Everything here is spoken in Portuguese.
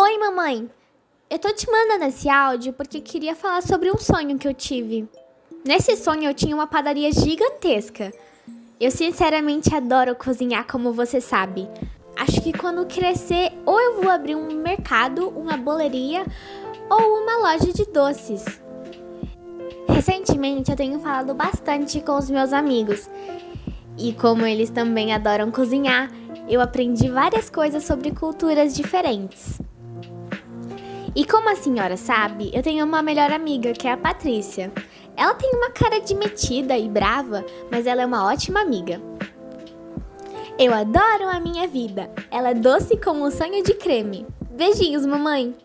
Oi, mamãe! Eu tô te mandando esse áudio porque queria falar sobre um sonho que eu tive. Nesse sonho eu tinha uma padaria gigantesca. Eu sinceramente adoro cozinhar, como você sabe. Acho que quando crescer, ou eu vou abrir um mercado, uma boleria ou uma loja de doces. Recentemente eu tenho falado bastante com os meus amigos. E como eles também adoram cozinhar, eu aprendi várias coisas sobre culturas diferentes. E como a senhora sabe, eu tenho uma melhor amiga, que é a Patrícia. Ela tem uma cara de metida e brava, mas ela é uma ótima amiga. Eu adoro a minha vida. Ela é doce como um sonho de creme. Beijinhos, mamãe!